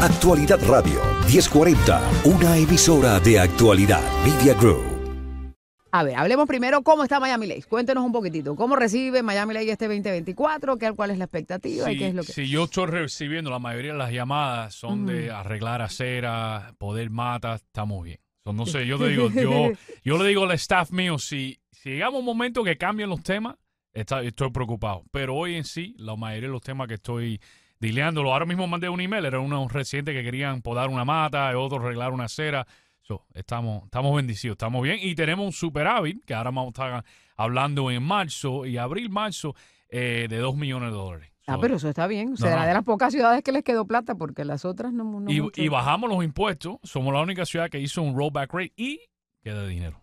Actualidad Radio 1040, una emisora de actualidad Media Group. A ver, hablemos primero cómo está Miami Lakes. Cuéntenos un poquitito. ¿Cómo recibe Miami Lakes este 2024? ¿Qué, ¿Cuál es la expectativa y qué es lo que...? Si yo estoy recibiendo, la mayoría de las llamadas son de arreglar acera, poder matas, estamos bien. So, no sé, yo te digo, yo, yo le digo al staff mío, si, si llegamos a un momento que cambian los temas, está- estoy preocupado. Pero hoy en sí, la mayoría de los temas que estoy dileándolo, ahora mismo mandé un email, era unos residentes que querían podar una mata, otros arreglar una acera. So, estamos, estamos bendecidos, estamos bien. Y tenemos un superávit, que ahora vamos a estar hablando en marzo y abril, marzo, eh, de 2 millones de dólares. Ah, So, pero eso está bien. No, Será no. de las pocas ciudades que les quedó plata porque las otras no, no y, bajamos los impuestos. Somos la única ciudad que hizo un rollback rate y queda dinero.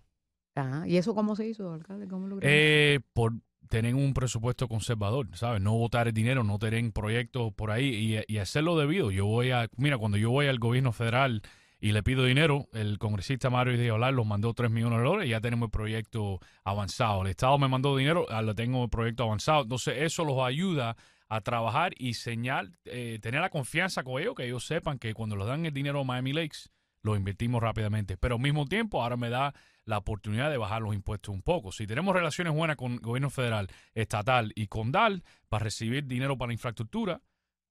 Ah, ¿Y eso cómo se hizo, alcalde? ¿Cómo lograron? Eh, por tener un presupuesto conservador, ¿sabes? No votar el dinero, no tener proyectos por ahí y, hacerlo debido. Yo voy a, mira, cuando yo voy al gobierno federal y le pido dinero, el congresista Mario de Olar los mandó 3 millones de dólares y ya tenemos el proyecto avanzado. El Estado me mandó dinero, ah, lo tengo el proyecto avanzado. Entonces, eso los ayuda a trabajar y señal, eh, tener la confianza con ellos, que ellos sepan que cuando les dan el dinero a Miami Lakes, lo invertimos rápidamente. Pero al mismo tiempo, ahora me da la oportunidad de bajar los impuestos un poco. Si tenemos relaciones buenas con el gobierno federal, estatal y condal para recibir dinero para la infraestructura,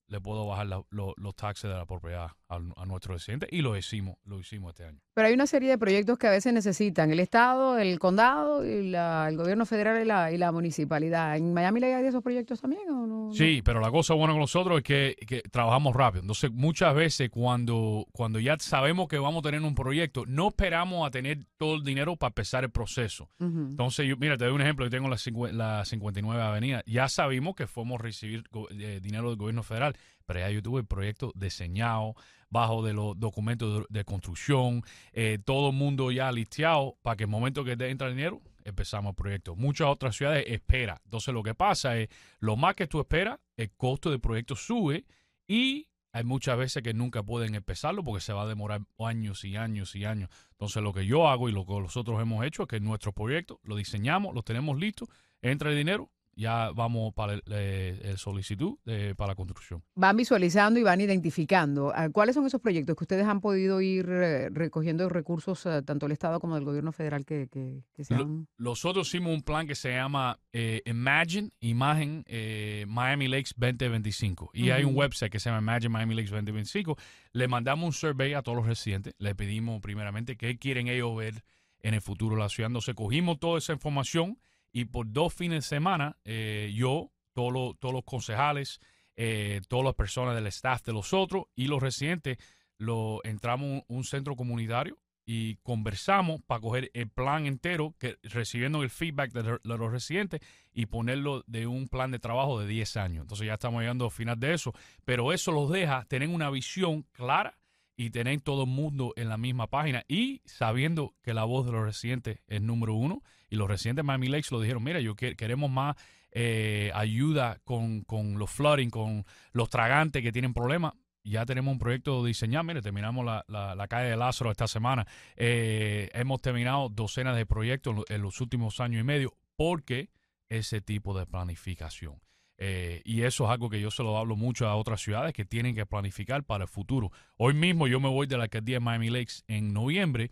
le puedo bajar los taxes de la propiedad a, a nuestros y lo hicimos, lo hicimos este año. Pero hay una serie de proyectos que a veces necesitan el Estado, el condado, y la- el gobierno federal y la, y la municipalidad. ¿En Miami Lakes hay de esos proyectos también o no? Sí, pero la cosa buena con nosotros es que, que trabajamos rápido. Entonces, muchas veces cuando, cuando ya sabemos que vamos a tener un proyecto, no esperamos a tener todo el dinero para empezar el proceso. Entonces, yo, mira, te doy un ejemplo. Yo tengo la, la 59 Avenida. Ya sabíamos que fuimos a recibir eh, dinero del gobierno federal, pero ya yo tuve el proyecto diseñado, bajo de los documentos de, construcción, eh, todo el mundo ya listeado para que el momento que te entra el dinero, empezamos el proyecto. Muchas otras ciudades esperan. Entonces, lo que pasa es, lo más que tú esperas, el costo del proyecto sube y hay muchas veces que nunca pueden empezarlo porque se va a demorar años y años y años. Entonces, lo que yo hago y lo que nosotros hemos hecho es que nuestro proyecto lo diseñamos, lo tenemos listo, entra el dinero, ya vamos para el, eh, el solicitud de- para la construcción. Van visualizando y van identificando. Ah, ¿Cuáles son esos proyectos que ustedes han podido ir eh, recogiendo recursos, eh, tanto del Estado como del gobierno federal, que, que, que se han- Nosotros hicimos un plan que se llama eh, Imagine, Imagen eh, Miami Lakes 2025. Y hay un website que se llama Imagine Miami Lakes 2025. Le mandamos un survey a todos los residentes. Le pedimos primeramente qué quieren ellos ver en el futuro de la ciudad. Entonces cogimos toda esa información y por dos fines de semana eh, yo, todos los, todos los concejales, eh, todas las personas del staff de los otros y los residentes, lo entramos a un, centro comunitario y conversamos para coger el plan entero, que recibiendo el feedback de, de los residentes y ponerlo de un plan de trabajo de 10 años. Entonces ya estamos llegando al final de eso, pero eso los deja tener una visión clara y tener todo el mundo en la misma página y sabiendo que la voz de los residentes es número uno y los residentes de Miami Lakes lo dijeron, mira, yo que- queremos más eh, ayuda con, con los flooding, con los tragantes que tienen problemas. Ya tenemos un proyecto diseñado. Mire, terminamos la, la, calle de Lázaro esta semana. Eh, hemos terminado docenas de proyectos en los últimos años y medio porque ese tipo de planificación. Eh, y eso es algo que yo se lo hablo mucho a otras ciudades que tienen que planificar para el futuro. Hoy mismo yo me voy de la alcaldía de Miami Lakes en noviembre,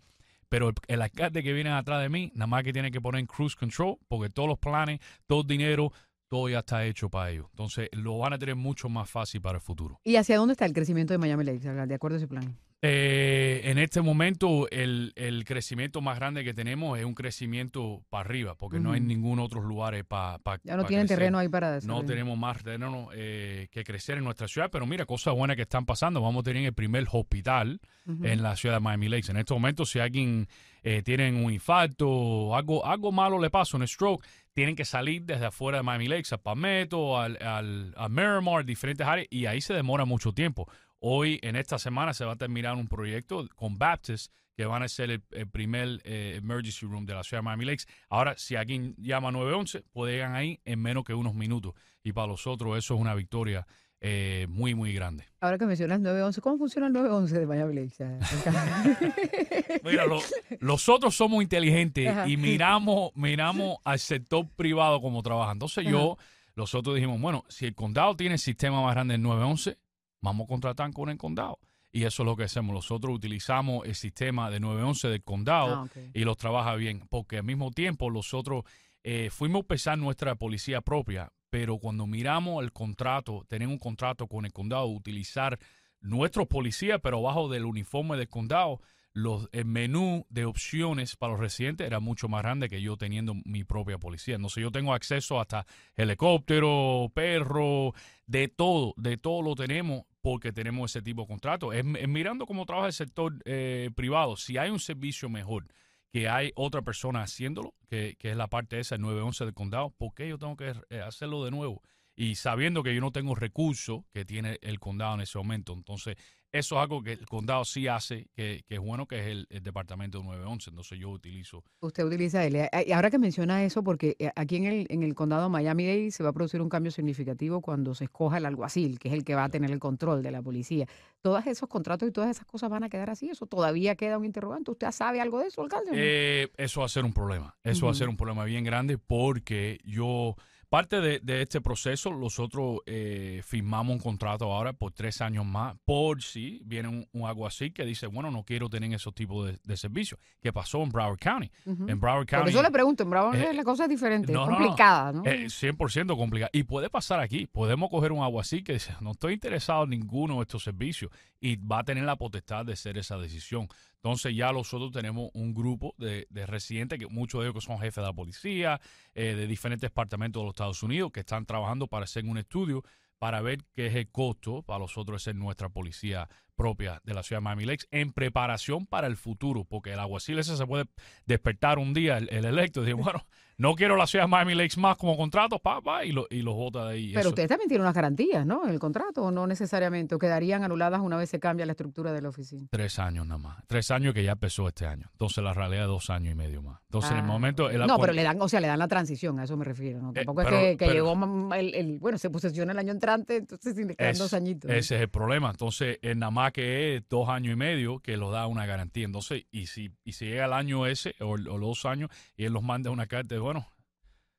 pero el, el alcalde que viene atrás de mí, nada más que tiene que poner en cruise control, porque todos los planes, todo el dinero, todo ya está hecho para ellos. Entonces lo van a tener mucho más fácil para el futuro. ¿Y hacia dónde está el crecimiento de Miami Lakes, de acuerdo a ese plan? Eh, en este momento el, el crecimiento más grande que tenemos es un crecimiento para arriba, porque no hay ningún otro lugar para Ya no tienen terreno ahí para No desarrollar. tenemos más terreno eh, que crecer en nuestra ciudad, pero mira, cosas buenas que están pasando. Vamos a tener el primer hospital en la ciudad de Miami Lakes. En estos momentos, si alguien eh, tiene un infarto algo, algo malo le pasa, un stroke, tienen que salir desde afuera de Miami Lakes, a Palmetto, al, al, a Miramar, diferentes áreas, y ahí se demora mucho tiempo. Hoy, en esta semana, se va a terminar un proyecto con Baptist que van a ser el, el primer eh, emergency room de la ciudad de Miami Lakes. Ahora, si alguien llama 911, puede llegar ahí en menos que unos minutos. Y para los otros, eso es una victoria eh, muy, muy grande. Ahora que mencionas 911, ¿cómo funciona el 911 de Miami Lakes? Mira, lo- los otros somos inteligentes Ajá. y miramos, miramos al sector privado como trabaja. Entonces yo, los otros dijimos, bueno, si el condado tiene el sistema más grande del 911, vamos a contratar con el condado. y eso es lo que hacemos. Nosotros utilizamos el sistema de 911 del condado Ah, y los trabaja bien, porque al mismo tiempo nosotros eh, fuimos a empezar nuestra policía propia, pero cuando miramos el contrato, tener un contrato con el condado, utilizar nuestros policías, pero bajo del uniforme del condado, los, el menú de opciones para los residentes era mucho más grande que yo teniendo mi propia policía. Entonces yo tengo acceso hasta helicóptero, perro, de todo, de todo lo tenemos porque tenemos ese tipo de contrato. Es, mirando cómo trabaja el sector eh, privado. Si hay un servicio mejor, que hay otra persona haciéndolo, que, que es la parte esa, el 911 del condado, ¿por qué yo tengo que eh, hacerlo de nuevo? Y sabiendo que yo no tengo recursos que tiene el condado en ese momento. Entonces, eso es algo que el condado sí hace, que, que es bueno, que es el, el departamento 911. Entonces, yo utilizo. Usted utiliza él. Y ahora que menciona eso, porque eh, aquí en el, en el condado Miami-Dade se va a producir un cambio significativo cuando se escoja el alguacil, que es el que va a tener el control de la policía. Todos esos contratos y todas esas cosas van a quedar así. Eso todavía queda un interrogante. ¿Usted sabe algo de eso, alcalde? Eh, eso va a ser un problema. Eso va a ser un problema bien grande porque yo, parte de, de este proceso, nosotros eh, firmamos un contrato ahora por tres años más por si viene un, un alguacil que dice, bueno, no quiero tener esos tipos de, de servicios. ¿Qué pasó en Broward County? En Broward Por County. eso le pregunto, en Bravo eh, la cosa es diferente, no, es no, no. complicada, ¿no? Eh, 100% complicado. Y puede pasar aquí. Podemos coger un alguacil que dice, no estoy interesado en ninguno de estos servicios y va a tener la potestad de hacer esa decisión. Entonces ya nosotros tenemos un grupo de, de residentes, que muchos de ellos que son jefes de la policía, eh, de diferentes departamentos de los Estados Unidos, que están trabajando para hacer un estudio para ver qué es el costo. Para nosotros hacer nuestra policía propia de la ciudad de Miami Lakes en preparación para el futuro, porque el alguacil ese se puede despertar un día, el, el electo, y decir, bueno, no quiero la ciudad de Miami Lakes más como contrato, pa, pa, y, lo, y los vota de ahí. Pero Eso- ustedes también tienen unas garantías, ¿no? En el contrato, o no necesariamente, o quedarían anuladas una vez se cambia la estructura de la oficina. Tres años nada más. Tres años que ya empezó este año. Entonces la realidad es dos años y medio más. Entonces en el Ah, momento... el no, pero le dan, o sea, le dan la transición, a eso me refiero, ¿no? Tampoco pero- es que, que pero- llegó ma- el, el- bueno, se posesiona el año entrante, entonces le quedan Es- dos añitos. ¿no? Ese es el problema. Entonces, es nada más que es dos años y medio que lo da una garantía. Entonces, y si, y si llega el año ese o, o los dos años y él los manda una carta de, bueno,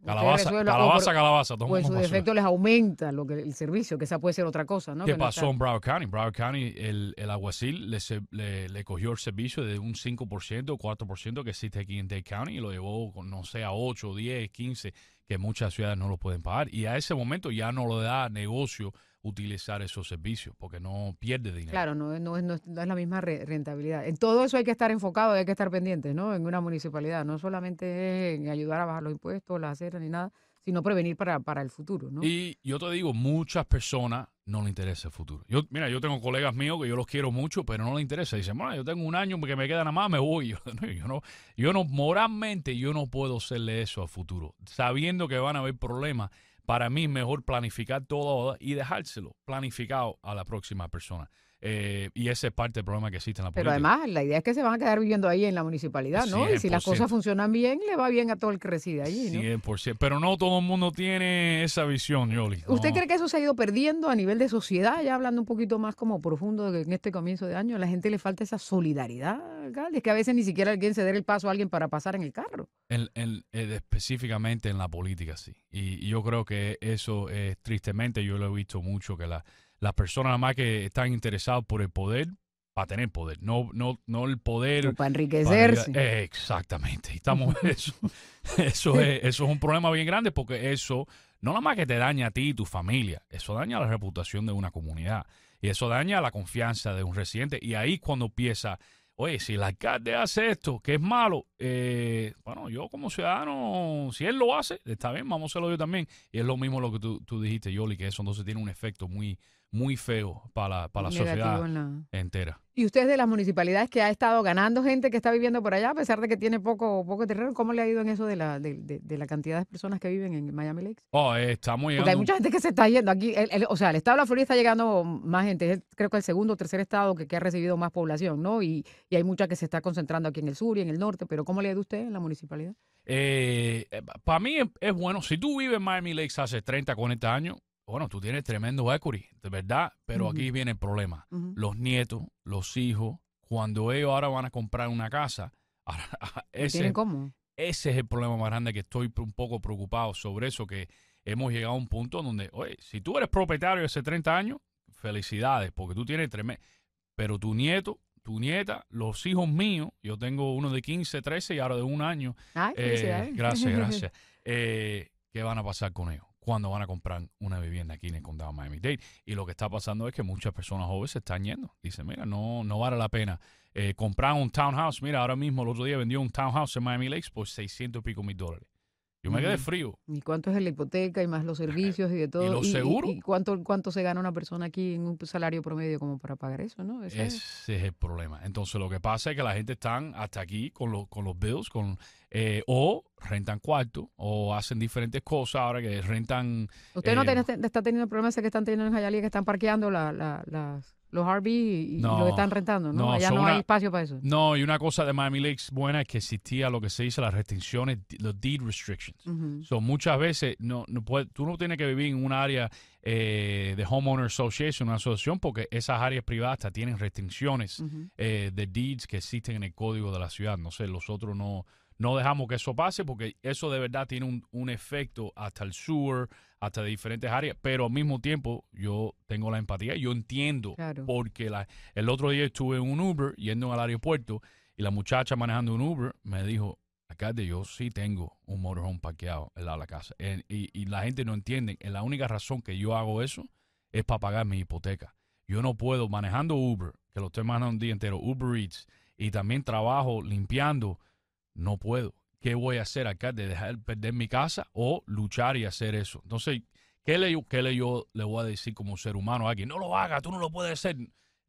calabaza, calabaza, por- calabaza. O toma en su defecto les aumenta lo que el servicio, que esa puede ser otra cosa, ¿no? ¿Qué Que pasó en Broward County? Broward County, el, el alguacil le, le, le cogió el servicio de un 5% o 4% que existe aquí en Dade County y lo llevó, con, no sé, a 8, 10, 15, que muchas ciudades no lo pueden pagar. Y a ese momento ya no le da negocio utilizar esos servicios porque no pierde dinero. Claro, no, es- no, es, no es- no es la misma re- rentabilidad. En todo eso hay que estar enfocado, hay que estar pendiente, ¿no? En una municipalidad, no solamente es en ayudar a bajar los impuestos, las aceras ni nada, sino prevenir para, para el futuro, ¿no? Y yo te digo, muchas personas no le interesa el futuro. Yo, mira, yo tengo colegas míos que yo los quiero mucho, pero no les interesa. Dicen, bueno, yo tengo un año que me queda nada más, me voy. Yo, no, yo no, yo no, moralmente, yo no puedo hacerle eso al futuro. Sabiendo que van a haber problemas, para mí mejor planificar todo y dejárselo planificado a la próxima persona. Eh, y ese es parte del problema que existe en la Pero política. además, la idea es que se van a quedar viviendo ahí en la municipalidad, ¿no? Y si las 100%. cosas funcionan bien, le va bien a todo el que reside allí, ¿no? 100%. Pero no todo el mundo tiene esa visión, Yoli. ¿Usted No. cree que eso se ha ido perdiendo a nivel de sociedad? Ya hablando un poquito más como profundo de que en este comienzo de año, a la gente le falta esa solidaridad, alcalde. Es que a veces ni siquiera alguien ceder el paso a alguien para pasar en el carro. En- en- eh, específicamente en la política, sí. Y, y yo creo que eso es tristemente, yo lo he visto mucho, que la- las personas nada más que están interesadas por el poder, para tener poder, no, no, no el poder. O para para enriquecerse. ayudar- Eh, exactamente, estamos eso. Eso es, eso es un problema bien grande porque eso no nada más que te daña a ti y tu familia, eso daña la reputación de una comunidad y eso daña la confianza de un residente. Y ahí cuando empieza, oye, si el alcalde hace esto, que es malo, eh, bueno, yo como ciudadano, si él lo hace, está bien, vamos a hacerlo yo también. Y es lo mismo lo que tú, tú dijiste, Yoli, que eso entonces tiene un efecto muy, muy feo para la, para la sociedad en la- entera. Y usted es de las municipalidades que ha estado ganando gente que está viviendo por allá, a pesar de que tiene poco, poco terreno, ¿cómo le ha ido en eso de la, de, de- de la cantidad de personas que viven en Miami Lakes? Oh, eh, Porque llegando. hay mucha gente que se está yendo aquí. el- el- o sea, el estado de la Florida está llegando más gente. Es creo que el segundo o tercer estado que, que ha recibido más población, ¿no? Y, y hay mucha que se está concentrando aquí en el sur y en el norte. Pero ¿cómo le ha ido a usted en la municipalidad? Eh, para mí es, es bueno. Si tú vives en Miami Lakes hace 30, 40 años, bueno, tú tienes tremendo equity, de verdad. Pero aquí viene el problema. Los nietos, los hijos, cuando ellos ahora van a comprar una casa, ahora, ¿No ese, ¿Tienen cómo? ese es el problema más grande que estoy un poco preocupado sobre eso, que hemos llegado a un punto donde, oye, si tú eres propietario hace 30 años, felicidades, porque tú tienes tremendo... pero tu nieto, tu nieta, los hijos míos, yo tengo uno de 15, 13 y ahora de un año. Ay, eh, gracias, gracias. Eh, ¿Qué van a pasar con ellos? Cuando van a comprar una vivienda aquí en el condado de Miami-Dade. Y lo que está pasando es que muchas personas jóvenes se están yendo. Dicen, mira, no, no vale la pena eh, comprar un townhouse. Mira, ahora mismo el otro día vendió un townhouse en Miami Lakes por 600 y pico mil dólares. Yo me quedé frío. ¿Y cuánto es la hipoteca y más los servicios y de todo? los seguros? ¿Y, cuánto, cuánto se gana una persona aquí en un salario promedio como para pagar eso, no? Ese es- Ese es el problema. Entonces lo que pasa es que la gente están hasta aquí con, los con los bills, con eh, o rentan cuarto o hacen diferentes cosas ahora que rentan. ¿Usted no eh, tiene- está teniendo problemas que están teniendo en Hialeah que están parqueando la, la- las, los RV y, y No, lo están rentando, ¿no? no, Allá no una- hay espacio para eso. No, y una cosa de Miami Lakes buena es que existía lo que se dice las restricciones, los deed restrictions. Ujú. So, muchas veces no, no puede- tú no tienes que vivir en un área eh, de Homeowner Association, una asociación, porque esas áreas privadas tienen restricciones eh, de deeds que existen en el código de la ciudad. No sé, nosotros no, no dejamos que eso pase porque eso de verdad tiene un, un efecto hasta el sewer, hasta de diferentes áreas, pero al mismo tiempo yo tengo la empatía, yo entiendo Claro. porque la, el otro día estuve en un Uber yendo al aeropuerto y la muchacha manejando un Uber me dijo, alcalde, yo sí tengo un motorhome parqueado al lado de la casa. En- y, y la gente no entiende, la única razón que yo hago eso es para pagar mi hipoteca. Yo no puedo manejando Uber, que lo estoy manejando un día entero, Uber Eats, y también trabajo limpiando, no puedo. ¿Qué voy a hacer acá? ¿De dejar perder mi casa o luchar y hacer eso? Entonces, ¿qué le, qué le yo le voy a decir como ser humano a alguien? No lo haga, tú no lo puedes hacer.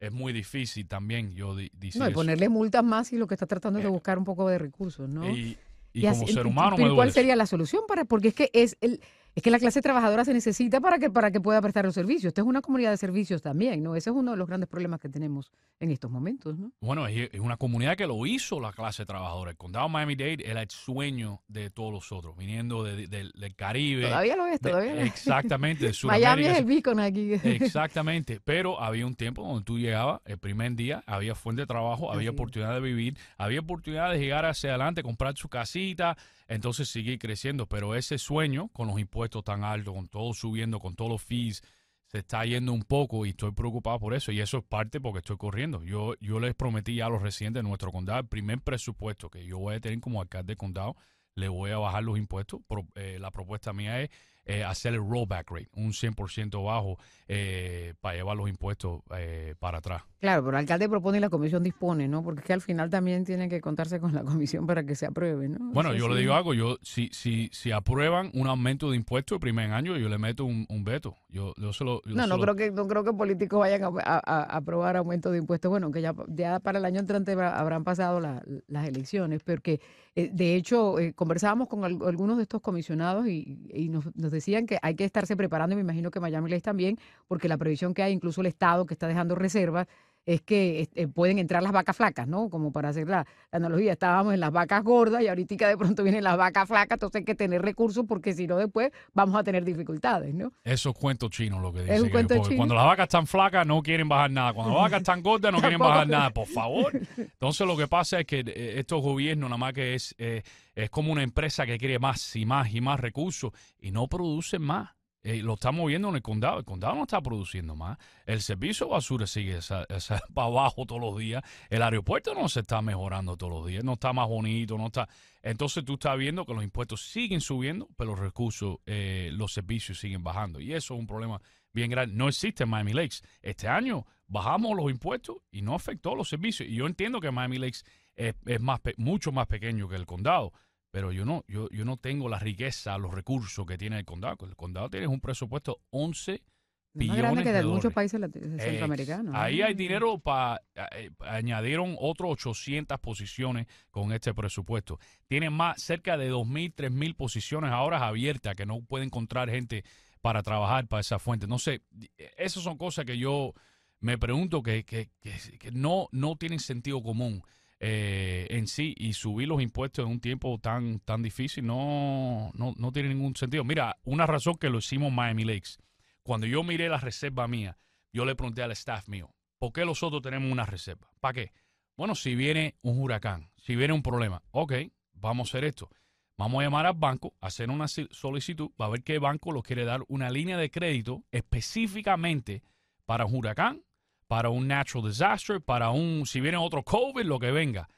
Es muy difícil también yo di- decir No, y eso. ponerle multas más y lo que está tratando es de Eh, buscar un poco de recursos, ¿no? Y, y Y como así- ser humano me pero duele ¿Cuál eso. sería la solución para? Porque es que es el, es que la clase trabajadora se necesita para que para que pueda prestar los servicios. Esta es una comunidad de servicios también, ¿no? Ese es uno de los grandes problemas que tenemos en estos momentos, ¿no? Bueno, es, es una comunidad que lo hizo la clase trabajadora. El condado de Miami-Dade era el sueño de todos los otros, viniendo de- de- del Caribe. Todavía lo es, de- todavía lo es. exactamente, Miami es el beacon aquí. Exactamente, pero había un tiempo donde tú llegabas, el primer día, había fuente de trabajo, había Así oportunidad de vivir, había oportunidad de llegar hacia adelante, comprar su casita, entonces seguir creciendo, pero ese sueño con los impuestos tan altos, con todo subiendo, con todos los fees, se está yendo un poco y estoy preocupado por eso y eso es parte porque estoy corriendo. Yo, yo les prometí a los residentes de nuestro condado, el primer presupuesto que yo voy a tener como alcalde de condado, le voy a bajar los impuestos. Eh, la propuesta mía es eh, hacer el rollback rate, un 100% bajo eh, para llevar los impuestos eh, para atrás. Claro, pero el alcalde propone y la comisión dispone, ¿no? Porque es que al final también tiene que contarse con la comisión para que se apruebe, ¿no? Bueno, yo le digo algo, yo si, si, si aprueban un aumento de impuestos el primer año, yo le meto un, un veto. Yo, yo se lo- yo No, se no lo- creo que no creo que políticos vayan a, a- a aprobar aumento de impuestos. Bueno, que ya, ya para el año entrante habrá- habrán pasado la- las elecciones, porque eh, de hecho eh, conversábamos con al- algunos de estos comisionados y, y nos, nos decían que hay que estarse preparando, y me imagino que Miami Lakes también, porque la previsión que hay, incluso el Estado que está dejando reservas, es que este, pueden entrar las vacas flacas, ¿no? Como para hacer la, la analogía, estábamos en las vacas gordas y ahorita de pronto vienen las vacas flacas, entonces hay que tener recursos porque si no después vamos a tener dificultades, ¿no? Eso es cuento chino lo que Es dice. un que- cuento chino. Cuando las vacas están flacas no quieren bajar nada. Cuando las vacas están gordas no quieren bajar nada. Por favor. Entonces lo que pasa es que eh, estos gobiernos nada más que es, eh, es como una empresa que quiere más y más y más recursos y no producen más. Eh, lo estamos viendo en el condado. El condado no está produciendo más. El servicio de basura sigue para abajo todos los días. El aeropuerto no se está mejorando todos los días. No está más bonito. no está Entonces tú estás viendo que los impuestos siguen subiendo, pero los recursos, eh, los servicios siguen bajando. Y eso es un problema bien grande. No existe en Miami Lakes. Este año bajamos los impuestos y no afectó los servicios. Y yo entiendo que Miami Lakes es, es más mucho más pequeño que el condado, pero yo no, yo, yo no tengo la riqueza, los recursos que tiene el condado. El condado tiene un presupuesto 11 Más grande billones que de de muchos países centroamericanos. ¿no? Ahí hay dinero para... añadieron otros 800 posiciones con este presupuesto. Tienen más, cerca de 2.000, 3.000 posiciones ahora abiertas que no pueden encontrar gente para trabajar para esa fuente. No sé, esas son cosas que yo me pregunto que, que, que- que no, no tienen sentido común eh, en sí y subir los impuestos en un tiempo tan, tan difícil no, no, no tiene ningún sentido. Mira, una razón que lo hicimos Miami Lakes. Cuando yo miré la reserva mía, yo le pregunté al staff mío, ¿por qué nosotros tenemos una reserva? ¿Para qué? Bueno, si viene un huracán, si viene un problema, ok, vamos a hacer esto. Vamos a llamar al banco, hacer una solicitud, va a ver qué banco nos quiere dar una línea de crédito específicamente para un huracán, para un natural disaster, para un, si viene otro COVID, lo que venga.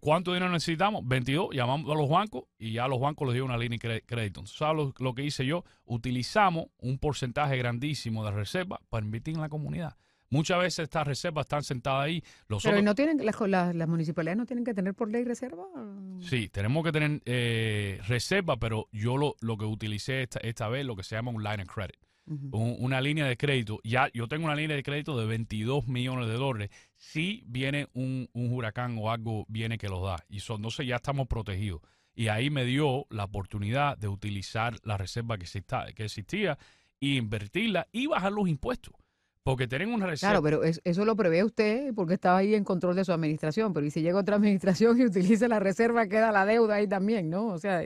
¿Cuánto dinero necesitamos? 22. Llamamos a los bancos y ya los bancos les dio una línea de crédito. ¿Sabes lo, que hice yo? Utilizamos un porcentaje grandísimo de reserva para invertir en la comunidad. Muchas veces estas reservas están sentadas ahí. Los Pero no tienen, las, las, municipalidades no tienen que tener por ley reserva. Sí, tenemos que tener eh, reserva, pero yo lo, lo que utilicé esta, esta vez, lo que se llama un line of credit una línea de crédito. Ya yo tengo una línea de crédito de 22 millones de dólares. Si viene un, huracán o algo viene que los da. Y son, entonces ya estamos protegidos. Y ahí me dio la oportunidad de utilizar la reserva que, que existía e invertirla y bajar los impuestos. Porque tienen una reserva. Claro, pero eso lo prevé usted porque estaba ahí en control de su administración. Pero y si llega otra administración y utiliza la reserva, queda la deuda ahí también, ¿no? O sea,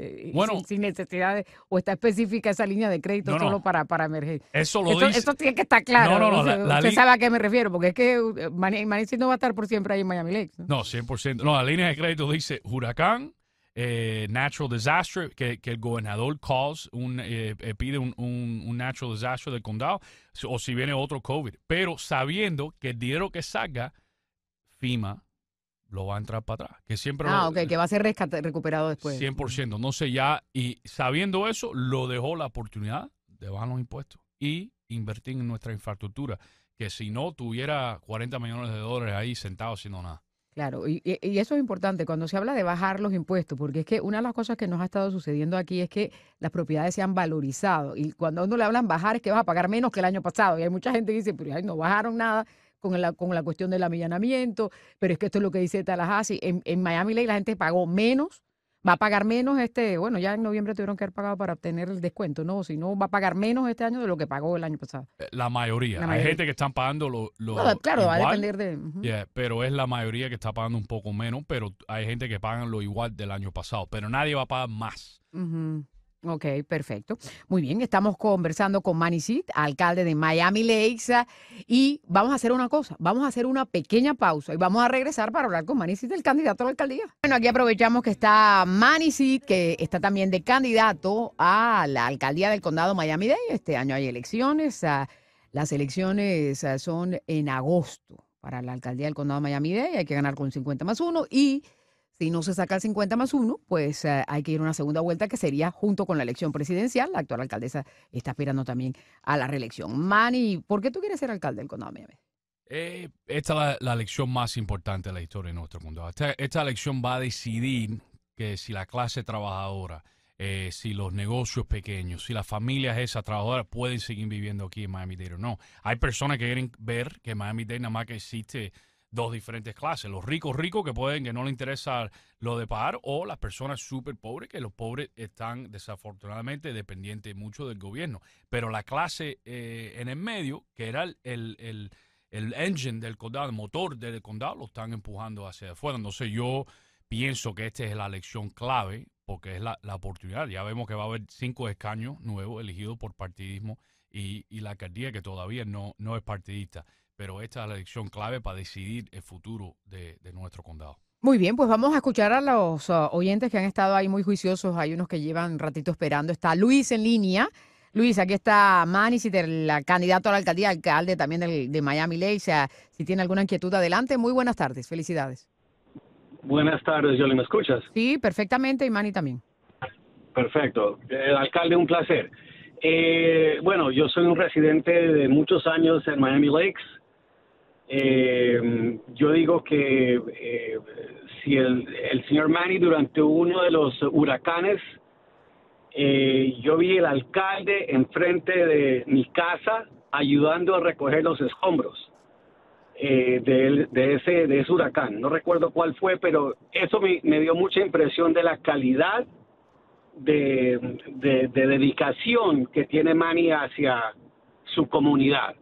sin, necesidad de, o está específica esa línea de crédito solo para, para emergencia. Eso lo dice. Eso tiene que estar claro. No, no, no. usted sabe a qué me refiero, porque es que uh, Manisi no va a estar por siempre ahí en Miami Lakes. ¿no? no, 100%. No, la línea de crédito dice huracán, eh, natural disaster, que, el gobernador calls, un, eh, eh, pide un, un, natural disaster del condado, o si viene otro COVID. Pero sabiendo que el dinero que salga, FIMA lo va a entrar para atrás. Que siempre ah, ok, que va a ser recuperado después. 100%, no sé ya. Y sabiendo eso, lo dejó la oportunidad de bajar los impuestos y invertir en nuestra infraestructura. Que si no, tuviera 40 millones de dólares ahí sentados haciendo nada. Claro, y, eso es importante cuando se habla de bajar los impuestos, porque es que una de las cosas que nos ha estado sucediendo aquí es que las propiedades se han valorizado y cuando a uno le hablan bajar es que vas a pagar menos que el año pasado y hay mucha gente que dice, pero no bajaron nada con la, con la cuestión del amillanamiento, pero es que esto es lo que dice Tallahassee, en, en Miami Lake la gente pagó menos va a pagar menos este, bueno, ya en noviembre tuvieron que haber pagado para obtener el descuento, ¿no? Si no, va a pagar menos este año de lo que pagó el año pasado. Eh, la mayoría. Hay gente que están pagando lo, lo Claro, va a depender de... pero es la mayoría que está pagando un poco menos, pero hay gente que pagan lo igual del año pasado, pero nadie va a pagar más. Ok, perfecto. Muy bien, estamos conversando con Manny Seed, alcalde de Miami Lakes, y vamos a hacer una cosa, vamos a hacer una pequeña pausa y vamos a regresar para hablar con Manny Seed, el candidato a la alcaldía. Bueno, aquí aprovechamos que está Manny Seed, que está también de candidato a la alcaldía del condado Miami-Dade. Este año hay elecciones, ah, las elecciones ah, son en agosto para la alcaldía del condado Miami-Dade, hay que ganar con 50 más 1 y si no se saca el 50 más 1, pues eh, hay que ir a una segunda vuelta que sería junto con la elección presidencial. La actual alcaldesa está aspirando también a la reelección. Manny, ¿por qué tú quieres ser alcalde del condado Miami? Eh, esta es la, elección más importante de la historia de nuestro condado. Esta, elección va a decidir que si la clase trabajadora, eh, si los negocios pequeños, si las familias esas trabajadoras pueden seguir viviendo aquí en Miami-Dade o no. Hay personas que quieren ver que Miami-Dade nada más que existe dos diferentes clases. Los ricos ricos que pueden, que no les interesa lo de pagar, o las personas súper pobres, que los pobres están desafortunadamente dependientes mucho del gobierno. Pero la clase eh, en el medio, que era el, el, el, engine del condado, el motor del condado, lo están empujando hacia afuera. Entonces yo pienso que esta es la elección clave, porque es la, la oportunidad. Ya vemos que va a haber cinco escaños nuevos elegidos por partidismo y, y la alcaldía que todavía no, no es partidista pero esta es la elección clave para decidir el futuro de, nuestro condado. Muy bien, pues vamos a escuchar a los uh, oyentes que han estado ahí muy juiciosos. Hay unos que llevan un ratito esperando. Está Luis en línea. Luis, aquí está Manny, el candidato a la alcaldía, alcalde también de Miami Lake. O sea, si tiene alguna inquietud, adelante. Muy buenas tardes. Felicidades. Buenas tardes, Yoli, ¿me escuchas? Sí, perfectamente, y Manny también. Perfecto. El alcalde, un placer. Eh, bueno, yo soy un residente de muchos años en Miami Lakes. Eh, yo digo que eh, si el, señor Manny durante uno de los huracanes, eh, yo vi el alcalde enfrente de mi casa ayudando a recoger los escombros eh, de, de, ese, de ese huracán. No recuerdo cuál fue, pero eso me, dio mucha impresión de la calidad de, de, de dedicación que tiene Manny hacia su comunidad.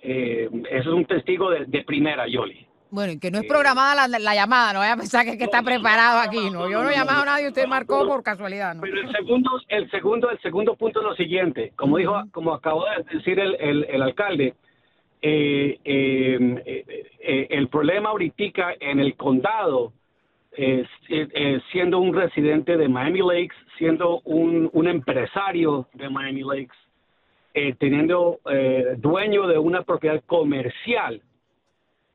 Eh, eso es un testigo de, primera, Yoli. Bueno, y que no es programada la, llamada, no vaya a pensar que, está preparado aquí, ¿no? Yo no he llamado a nadie, usted marcó por casualidad, ¿no? Pero el segundo, el segundo, el segundo punto es lo siguiente, como dijo, como acabó de decir el, el, alcalde, eh, eh, el problema ahorita en el condado, siendo un residente de Miami Lakes, siendo un, un empresario de Miami Lakes, eh, teniendo eh, dueño de una propiedad comercial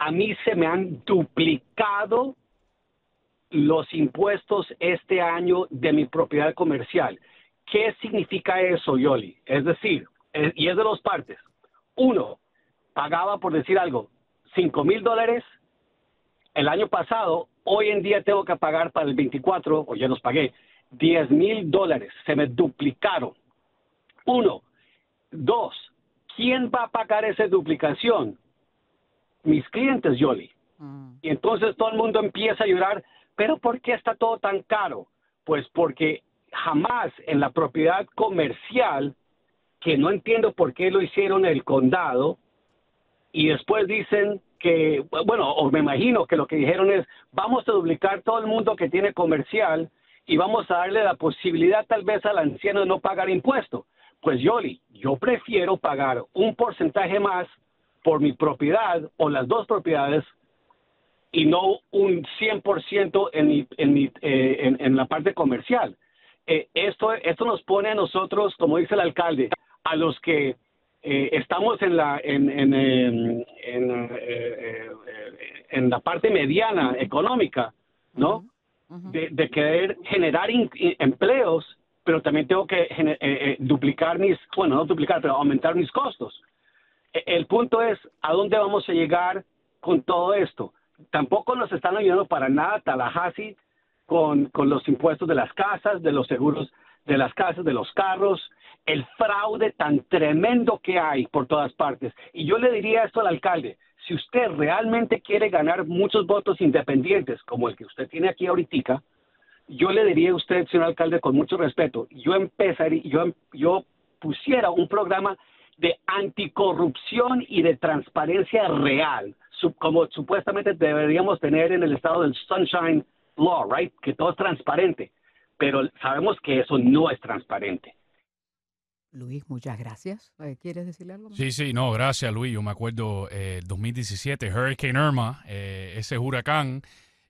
a mí se me han duplicado los impuestos este año de mi propiedad comercial. ¿Qué significa eso, Yoli? Es decir, y es de dos partes. Uno, pagaba, por decir algo, 5 mil dólares el año pasado, hoy en día tengo que pagar para el 24, o ya los pagué, 10 mil dólares. Se me duplicaron. Uno. Dos, ¿quién va a pagar esa duplicación? Mis clientes, Yoli. Mm. Y entonces todo el mundo empieza a llorar, pero ¿por qué está todo tan caro? Pues porque jamás en la propiedad comercial, que no entiendo por qué lo hicieron el condado, y después dicen que, bueno, o me imagino que lo que dijeron es, vamos a duplicar todo el mundo que tiene comercial y vamos a darle la posibilidad tal vez al anciano de no pagar impuesto. Pues Yoli, yo prefiero pagar un porcentaje más por mi propiedad o las dos propiedades y no un 100% en, mi, en, mi, eh, en, en, la parte comercial. Eh, esto, esto nos pone a nosotros, como dice el alcalde, a los que eh, estamos en la, en, en, en, en, la parte mediana económica, ¿no? de, de, querer generar empleos, pero también tengo que duplicar mis, bueno, no duplicar, pero aumentar mis costos. E, el punto es, ¿a dónde vamos a llegar con todo esto? tampoco nos están ayudando para nada Tallahassee con, con los impuestos de las casas, de los seguros de las casas, de los carros, el fraude tan tremendo que hay por todas partes. Y yo le diría esto al alcalde, si usted realmente quiere ganar muchos votos independientes, como el que usted tiene aquí ahorita, yo le diría a usted, señor alcalde, con mucho respeto, yo empezaría, yo, yo pusiera un programa de anticorrupción y de transparencia real como supuestamente deberíamos tener en el estado del Sunshine Law, right? Que todo es transparente, pero sabemos que eso no es transparente. Luis, muchas gracias. Eh, ¿Quieres decirle algo? Sí, sí, no, gracias Luis. Yo me acuerdo eh, 2017, Hurricane Irma, eh, ese huracán,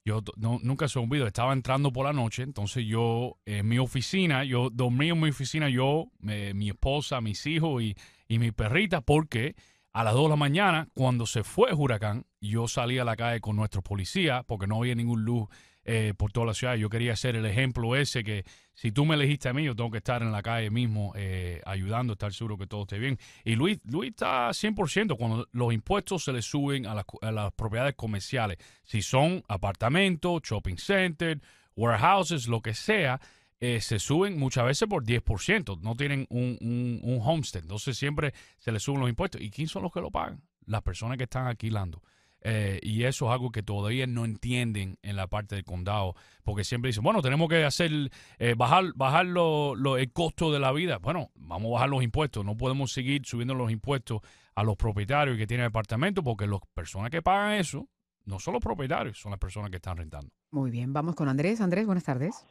yo no, nunca se olvido, estaba entrando por la noche, entonces yo en mi oficina, yo dormí en mi oficina, yo, mi esposa, mis hijos y, y mi perrita, porque a las 2 de la mañana, cuando se fue huracán, yo salí a la calle con nuestros policías porque no había ningún luz eh, por toda la ciudad. Yo quería ser el ejemplo ese que si tú me elegiste a mí, yo tengo que estar en la calle mismo eh, ayudando, estar seguro que todo esté bien. Y Luis, Luis está 100% cuando los impuestos se le suben a las, propiedades comerciales. Si son apartamentos, shopping centers, warehouses, lo que sea, eh, se suben muchas veces por 10%, no tienen un, un, homestead, entonces siempre se les suben los impuestos. ¿Y quién son los que lo pagan? Las personas que están alquilando. Eh, y eso es algo que todavía no entienden en la parte del condado, porque siempre dicen, bueno, tenemos que hacer, eh, bajar, bajar lo, el costo de la vida. Bueno, vamos a bajar los impuestos, no podemos seguir subiendo los impuestos a los propietarios que tienen apartamentos, porque las personas que pagan eso no son los propietarios, son las personas que están rentando. Muy bien, vamos con Andrés. Andrés, buenas tardes.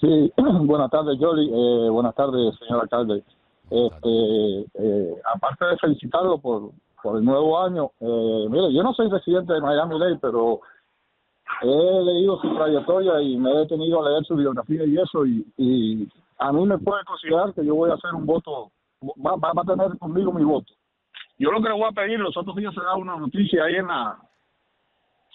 Sí, buenas tardes, Jolly. Eh, buenas tardes, señor alcalde. Este, eh, aparte de felicitarlo por, por el nuevo año, eh, mire, yo no soy residente de Miami Dade, pero he leído su trayectoria y me he detenido a leer su biografía y eso, y, y a mí me puede considerar que yo voy a hacer un voto, va, va, a tener conmigo mi voto. Yo lo que le voy a pedir, los otros días se da una noticia ahí en la,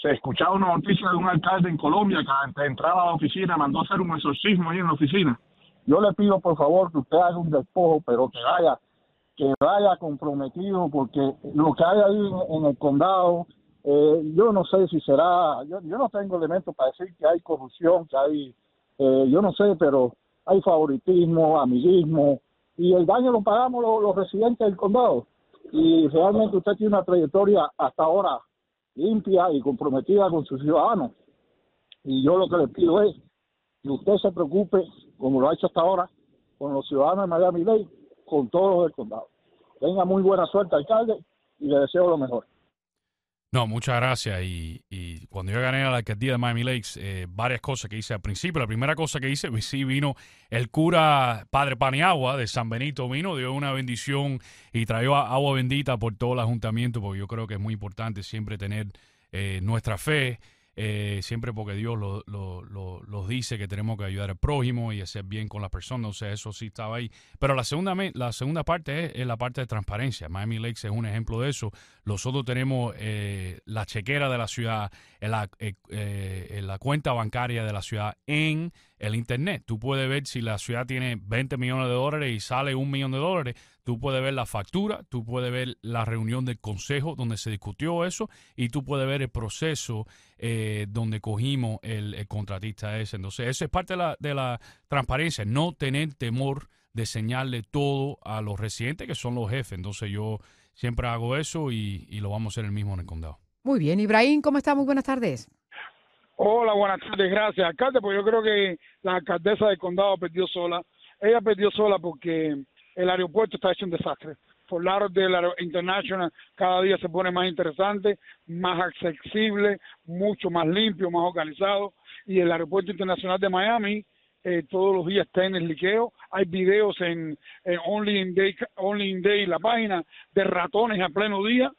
se escuchaba una noticia de un alcalde en Colombia que entraba a la oficina, mandó a hacer un exorcismo ahí en la oficina. Yo le pido por favor que usted haga un despojo, pero que vaya, que vaya comprometido, porque lo que hay ahí en, el condado, eh, yo no sé si será, yo, yo no tengo elementos para decir que hay corrupción, que hay, eh, yo no sé, pero hay favoritismo, amiguismo, y el daño lo pagamos los, los residentes del condado. Y realmente usted tiene una trayectoria hasta ahora limpia y comprometida con sus ciudadanos. Y yo lo que le pido es que usted se preocupe, como lo ha hecho hasta ahora, con los ciudadanos de Miami Dade, con todos los del condado. Tenga muy buena suerte, alcalde, y le deseo lo mejor. No, muchas gracias. Y, y, cuando yo gané a la alcaldía de Miami Lakes, eh, varias cosas que hice al principio. La primera cosa que hice, sí vino el cura Padre Paniagua de San Benito, vino, dio una bendición y trajo agua bendita por todo el ayuntamiento, porque yo creo que es muy importante siempre tener eh, nuestra fe eh, siempre porque Dios lo, lo, lo- los dice que tenemos que ayudar al prójimo y hacer bien con las personas, o sea, eso sí estaba ahí. Pero la segunda, la segunda parte es, la parte de transparencia. Miami Lakes es un ejemplo de eso. Nosotros tenemos eh, la chequera de la ciudad, en la, eh, eh, la cuenta bancaria de la ciudad en el Internet. Tú puedes ver si la ciudad tiene 20 millones de dólares y sale un millón de dólares. Tú puedes ver la factura, tú puedes ver la reunión del consejo donde se discutió eso y tú puedes ver el proceso eh, donde cogimos el, contratista ese. Entonces, eso es parte de la, de la transparencia, no tener temor de enseñarle todo a los residentes que son los jefes. Entonces, yo siempre hago eso y, y lo vamos a hacer el mismo en el condado. Muy bien, Ibrahim, ¿cómo está? Muy buenas tardes. Hola, buenas tardes, gracias, alcalde. Pues yo creo que la alcaldesa del condado perdió sola. Ella perdió sola porque el aeropuerto está hecho un desastre. Por lado del International cada día se pone más interesante, más accesible, mucho más limpio, más organizado. Y el aeropuerto internacional de Miami eh, todos los días está en el liqueo. Hay videos en, en Only in Day, Only in Day, la página de ratones a pleno día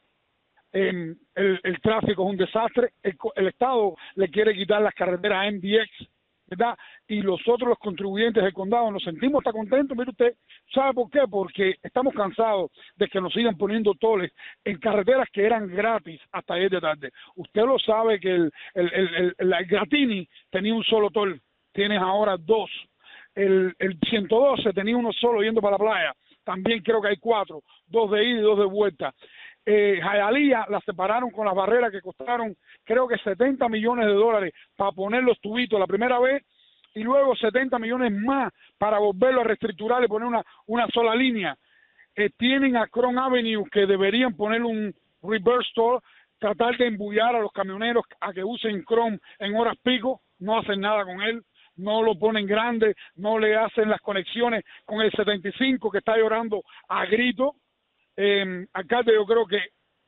em, el, el tráfico es un desastre, el, el Estado le quiere quitar las carreteras a MDX, ¿verdad? Y nosotros los contribuyentes del condado nos sentimos tan contentos, mire usted, ¿sabe por qué? Porque estamos cansados de que nos sigan poniendo toles en carreteras que eran gratis hasta ayer de tarde. Usted lo sabe que el- el- el Gratini tenía un solo tol, tienes ahora dos. El, el 112 tenía uno solo yendo para la playa, también creo que hay cuatro, dos de ida y dos de vuelta eh, la separaron con las barreras que costaron creo que 70 millones de dólares para poner los tubitos la primera vez y luego 70 millones más para volverlo a reestructurar y poner una, una sola línea. Eh, tienen a Cron Avenue que deberían poner un reverse toll, tratar de embullar a los camioneros a que usen Chrome en horas pico, no hacen nada con él, no lo ponen grande, no le hacen las conexiones con el 75 que está llorando a grito eh, alcalde, yo creo que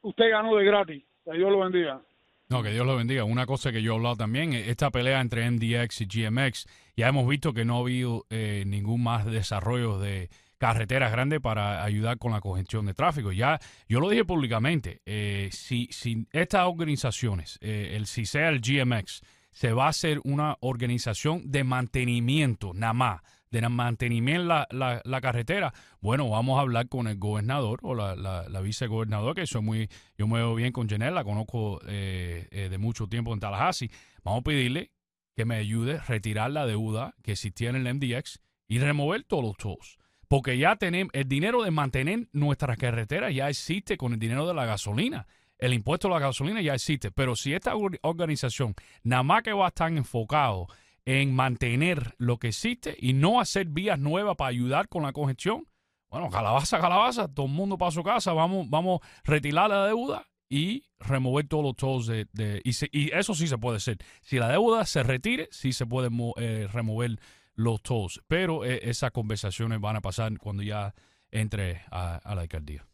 usted ganó de gratis. Que Dios lo bendiga. No, que Dios lo bendiga. Una cosa que yo he hablado también, eh, esta pelea entre MDX y GMX, ya hemos visto que no ha habido eh, ningún más desarrollo de carreteras grandes para ayudar con la congestión de tráfico. Ya, yo lo dije públicamente, eh, si, si estas organizaciones, eh, el si sea el GMX, se va a hacer una organización de mantenimiento, nada más, de mantenimiento la, la, la carretera, bueno, vamos a hablar con el gobernador o la, la, la vicegobernador, que soy muy, yo me veo bien con Janelle, la conozco eh, eh, de mucho tiempo en Tallahassee. Vamos a pedirle que me ayude a retirar la deuda que existía en el MDX y remover todos los tolls. Porque ya tenemos el dinero de mantener nuestras carreteras ya existe con el dinero de la gasolina. El impuesto a la gasolina ya existe. Pero si esta or- organización nada más que va a estar enfocado en mantener lo que existe y no hacer vías nuevas para ayudar con la congestión, bueno, calabaza, calabaza, todo el mundo para su casa, vamos, vamos a retirar la deuda y remover todos los tolls de, de- y, se- y eso sí se puede hacer. Si la deuda se retire, sí se puede mo- eh, remover los tolls, pero eh, esas conversaciones van a pasar cuando ya entre a, a la alcaldía.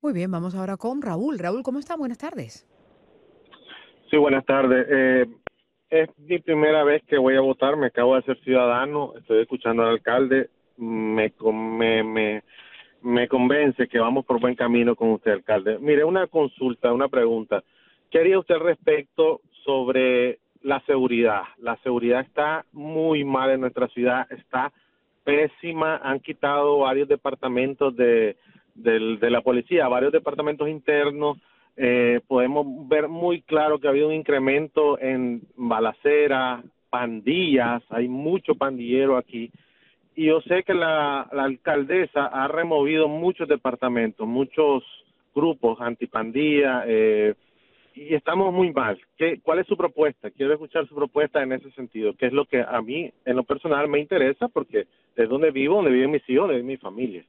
Muy bien, vamos ahora con Raúl. Raúl, ¿cómo está? Buenas tardes. Sí, buenas tardes. Eh, es mi primera vez que voy a votar. Me acabo de ser ciudadano. Estoy escuchando al alcalde. Me, me, me, me convence que vamos por buen camino con usted, alcalde. Mire, una consulta, una pregunta. ¿Qué haría usted respecto sobre la seguridad? La seguridad está muy mal en nuestra ciudad. Está pésima. Han quitado varios departamentos de, del- de la policía, varios departamentos internos eh, podemos ver muy claro que ha habido un incremento en balaceras, pandillas, hay mucho pandillero aquí. Y yo sé que la, alcaldesa ha removido muchos departamentos, muchos grupos antipandilla, eh, y estamos muy mal. ¿Qué, ¿Cuál es su propuesta? Quiero escuchar su propuesta en ese sentido, que es lo que a mí, en lo personal, me interesa, porque es donde vivo, donde viven mis hijos, donde vive mi familia.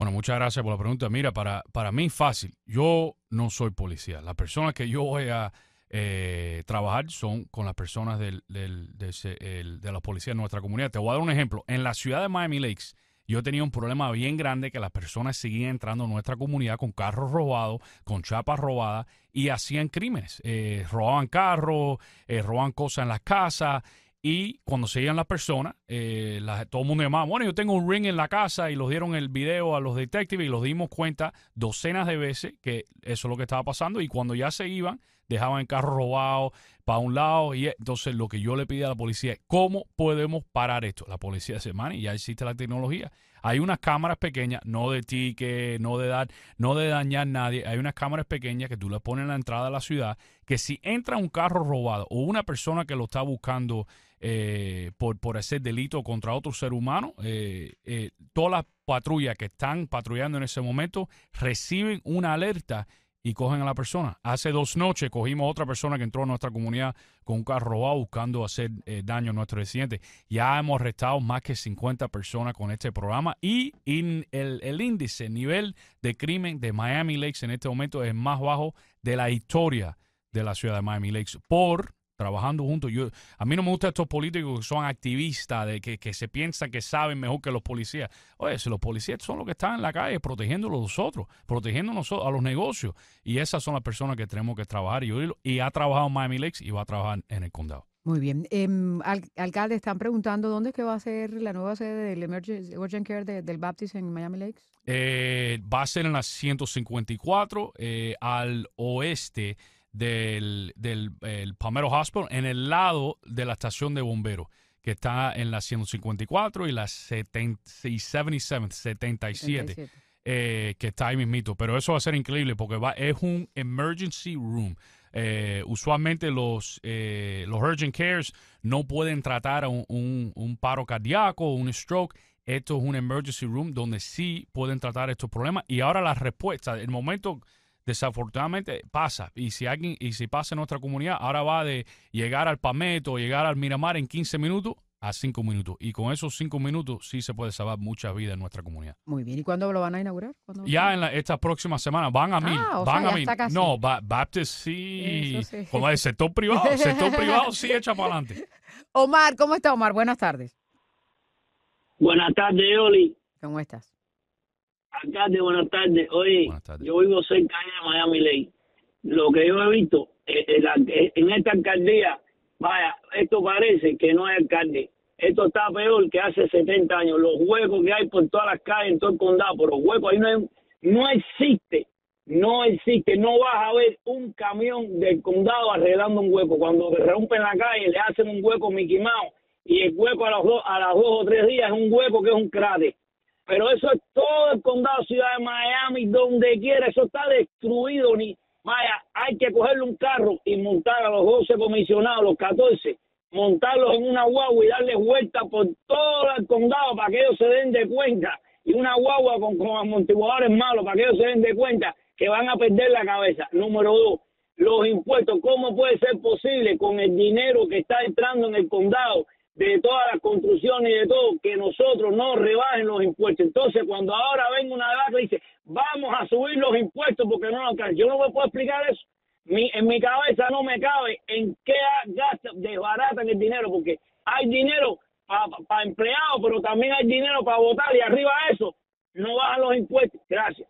Bueno, muchas gracias por la pregunta. Mira, para, para mí fácil. Yo no soy policía. Las personas que yo voy a eh, trabajar son con las personas del, del- de, ese- el- de la policía de nuestra comunidad. Te voy a dar un ejemplo. En la ciudad de Miami Lakes, yo tenía un problema bien grande que las personas seguían entrando a nuestra comunidad con carros robados, con chapas robadas y hacían crímenes. Eh, robaban carros, eh, robaban cosas en las casas Y cuando se iban las personas, eh, la- todo el mundo llamaba, bueno, yo tengo un ring en la casa y los dieron el video a los detectives y los dimos cuenta docenas de veces que eso es lo que estaba pasando y cuando ya se iban, dejaban el carro robado para un lado y entonces lo que yo le pedí a la policía es, ¿cómo podemos parar esto? La policía dice, man, ya existe la tecnología. Hay unas cámaras pequeñas, no de ticket, no de dar, no de dañar a nadie. Hay unas cámaras pequeñas que tú le pones en la entrada de la ciudad, que si entra un carro robado o una persona que lo está buscando eh, por, por hacer delito contra otro ser humano, eh, eh, todas las patrullas que están patrullando en ese momento reciben una alerta y cogen a la persona. Hace dos noches cogimos otra persona que entró a nuestra comunidad con un carro robado buscando hacer eh, daño a nuestros residentes. Ya hemos arrestado más que 50 personas con este programa y el, el índice, el nivel de crimen de Miami Lakes en este momento es más bajo de la historia de la ciudad de Miami Lakes por trabajando juntos. Yo, a mí no me gustan estos políticos que son activistas, de que, que se piensan que saben mejor que los policías. Oye, si los policías son los que están en la calle protegiendo a nosotros, protegiendo nosotros, a los negocios. Y esas son las personas que tenemos que trabajar. Y, y ha trabajado en Miami Lakes y va a trabajar en el condado. Muy bien. Em, al- alcalde, están preguntando dónde es que va a ser la nueva sede del Emergency Urgent Care de- del Baptist en Miami Lakes. Eh, va a ser en la 154 eh, al oeste del, del el Palmetto Hospital, en el lado de la estación de bomberos, que está en la 154 y la 70 y 77, 77, 77. eh, que está ahí mismito. Pero eso va a ser increíble porque va, es un emergency room. Eh, usualmente los, eh, los urgent cares no pueden tratar un, un- un paro cardíaco o un stroke. Esto es un emergency room donde sí pueden tratar estos problemas. Y ahora la respuesta, el momento desafortunadamente pasa. Y si alguien, y si pasa en nuestra comunidad, ahora va de llegar al Pameto, llegar al Miramar en 15 minutos a 5 minutos. Y con esos 5 minutos sí se puede salvar muchas vidas en nuestra comunidad. Muy bien. ¿Y cuándo lo van a inaugurar? ¿Cuándo va a Ya en la, estas próximas semanas van a mil. Ah, o van sea, a mil. No, Ba- Baptist sí. Sí. Como el sector privado. El sector privado sí echa para adelante. Omar, ¿cómo está Omar? Buenas tardes. Buenas tardes, Oli. ¿Cómo estás? Alcalde, buenas tardes. Oye, Buenas tardes. yo vivo cerca de Miami Lake. Lo que yo he visto eh, eh, eh, en esta alcaldía, vaya, esto parece que no es alcalde. Esto está peor que hace 70 años. Los huecos que hay por todas las calles, en todo el condado, por los huecos, ahí no, hay- no existe, no existe. No vas a ver un camión del condado arreglando un hueco. Cuando rompen la calle, le hacen un hueco Mickey Mouse y el hueco a, los dos, a las dos o tres días es un hueco que es un cráter pero eso es todo el condado ciudad de Miami, donde quiera, eso está destruido, ni vaya, hay que cogerle un carro y montar a los 12 comisionados, los 14, montarlos en una guagua y darles vuelta por todo el condado para que ellos se den de cuenta, y una guagua con, con malos para que ellos se den de cuenta que van a perder la cabeza. Número dos, los impuestos, ¿cómo puede ser posible con el dinero que está entrando en el condado de todas las construcciones y de todo, que nosotros no rebajen los impuestos. Entonces, cuando ahora venga una data y dice, vamos a subir los impuestos porque no nos alcanza, yo no me puedo explicar eso. Mi, en mi cabeza no me cabe en qué gastan, desbaratan el dinero, porque hay dinero para empleados, pero también hay dinero para votar y arriba de eso no bajan los impuestos. Gracias.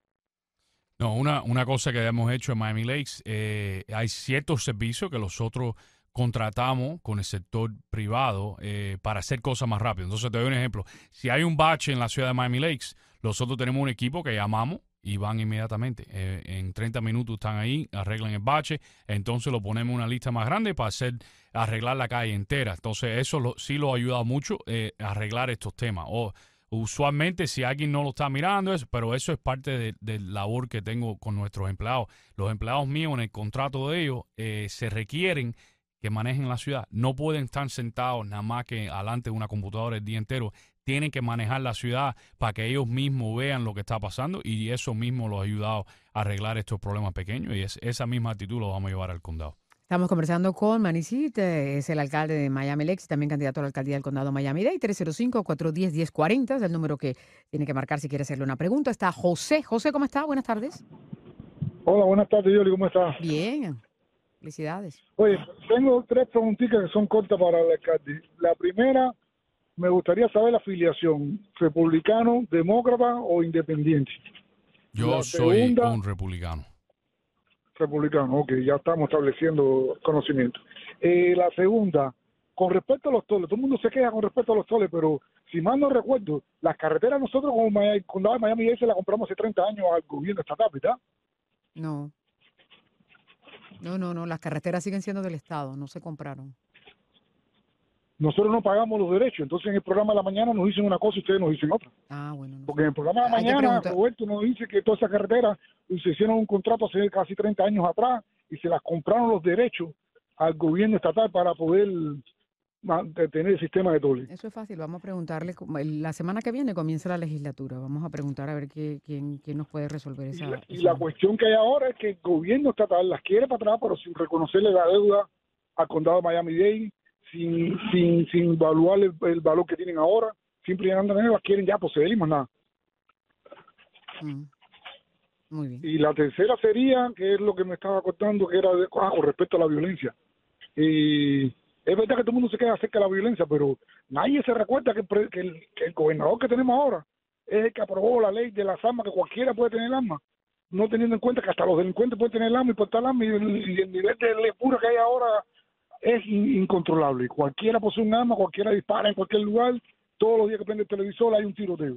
No, una, una cosa que hemos hecho en Miami Lakes, eh, hay ciertos servicios que nosotros contratamos con el sector privado eh, para hacer cosas más rápido. Entonces te doy un ejemplo. Si hay un bache en la ciudad de Miami Lakes, nosotros tenemos un equipo que llamamos y van inmediatamente. Eh, en 30 minutos están ahí, arreglan el bache, entonces lo ponemos en una lista más grande para hacer arreglar la calle entera. Entonces eso lo- sí lo ha ayudado mucho eh, a arreglar estos temas. O usualmente si alguien no lo está mirando, es, pero eso es parte de, del labor que tengo con nuestros empleados. Los empleados míos en el contrato de ellos eh, se requieren que manejen la ciudad. No pueden estar sentados nada más que alante de una computadora el día entero. Tienen que manejar la ciudad para que ellos mismos vean lo que está pasando y eso mismo los ha ayudado a arreglar estos problemas pequeños y es, esa misma actitud lo vamos a llevar al condado. Estamos conversando con Manicit, eh, es el alcalde de Miami Lakes y también candidato a la alcaldía del condado Miami-Dade. 305-410-1040 es el número que tiene que marcar si quiere hacerle una pregunta. Está José. José, ¿cómo está? Buenas tardes. Hola, buenas tardes, Yoli, ¿cómo estás? Bien. Felicidades. Oye, tengo tres preguntitas que son cortas para el alcalde. La primera, me gustaría saber la afiliación, republicano, demócrata o independiente. Yo La soy segunda- un republicano. Republicano, ok, ya estamos estableciendo conocimiento. Eh, la segunda, con respecto a los toles, todo el mundo se queja con respecto a los toles, pero si mal no recuerdo, las carreteras nosotros como el condado de Miami se la compramos hace 30 años al gobierno estatal, ¿verdad? No. No, no, no, las carreteras siguen siendo del Estado, no se compraron. Nosotros no pagamos los derechos, entonces en el programa de la mañana nos dicen una cosa y ustedes nos dicen otra. Ah, bueno. no Porque en el programa de la mañana Roberto nos dice que toda esa carretera se hicieron un contrato hace casi 30 años atrás y se las compraron los derechos al gobierno estatal para poder tener el sistema de toles. Eso es fácil, vamos a preguntarle. La semana que viene comienza la legislatura. Vamos a preguntar a ver qué, quién, quién nos puede resolver Y esa. la, y la cuestión que hay ahora es que el gobierno estatal las quiere para atrás, pero sin reconocerle la deuda al condado de Miami-Dade, sin, sin, sin evaluar el, el valor que tienen ahora, a las quieren ya poseer y más nada. Mm. Muy bien. Y la tercera sería, que es lo que me estaba contando, que era de- ah, con respecto a la violencia. Y es verdad que todo el mundo se queda acerca de la violencia, pero nadie se recuerda que, que el, que el gobernador que tenemos ahora es el que aprobó la ley de las armas, que cualquiera puede tener armas, no teniendo en cuenta que hasta los delincuentes pueden tener armas y portar armas, y el, y el nivel de ley pura que hay ahora es in- incontrolable. Cualquiera posee un arma, cualquiera dispara en cualquier lugar, todos los días que prende el televisor hay un tiroteo.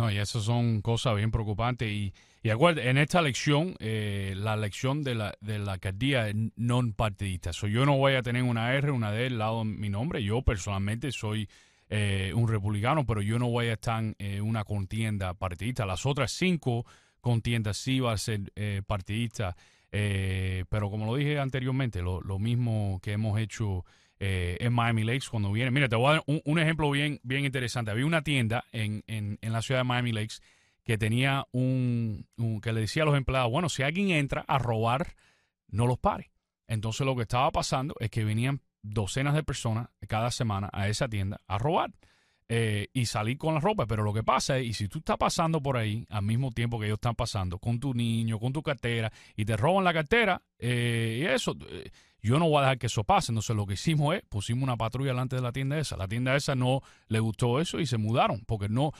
No, y esas son cosas bien preocupantes. Y, y acuérdate, en esta elección, eh, la elección de la, de la alcaldía es non partidista. So, yo no voy a tener una R, una D al lado de mi nombre. Yo personalmente soy eh, un republicano, pero yo no voy a estar en eh, una contienda partidista. Las otras cinco contiendas sí va a ser eh, partidista. Pero como lo dije anteriormente, lo mismo que hemos hecho eh, en Miami Lakes cuando viene. Mira, te voy a dar un, ejemplo bien, bien interesante. Había una tienda en, en, en la ciudad de Miami Lakes que tenía un, un- que le decía a los empleados, bueno, si alguien entra a robar, no los pare. Entonces lo que estaba pasando es que venían docenas de personas cada semana a esa tienda a robar eh, y salir con la ropa. Pero lo que pasa es, y si tú estás pasando por ahí al mismo tiempo que ellos están pasando, con tu niño, con tu cartera, y te roban la cartera, eh, y eso, eh, yo no voy a dejar que eso pase. Entonces lo que hicimos es, pusimos una patrulla delante de la tienda esa. La tienda esa no le gustó eso y se mudaron, porque no,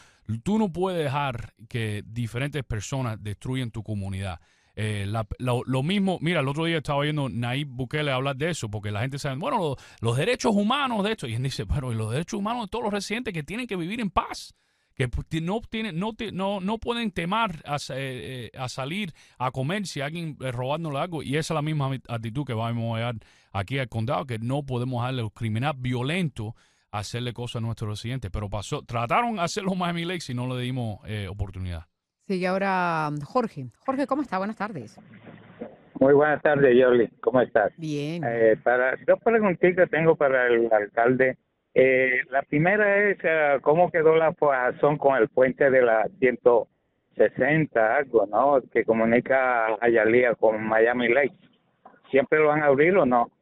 tú no puedes dejar que diferentes personas destruyan tu comunidad. Eh, la- lo, mismo, mira, el otro día estaba viendo Nayib Bukele hablar de eso, porque la gente sabe, bueno, lo- los derechos humanos de esto, y él dice, pero ¿y los derechos humanos de todos los residentes que tienen que vivir en paz, que no tienen, no, no, no pueden temar a, eh, eh, a salir a comer si alguien eh, robándole algo, y esa es la misma actitud que vamos a dar aquí al condado, que no podemos darle a violentos a hacerle cosas a nuestros residentes, pero pasó, trataron de hacerlo en Miami Lakes y no le dimos eh, oportunidad. Sigue ahora mm, Jorge. Jorge, ¿cómo está? Buenas tardes. Muy buenas tardes, Yoli. ¿Cómo estás? Bien. Eh, para dos preguntitas tengo para el alcalde. Eh, la primera es eh, cómo quedó la razón con el puente de la 160, algo, ¿no? Que comunica a Hialeah con Miami Lake. ¿Siempre lo van a abrir o no?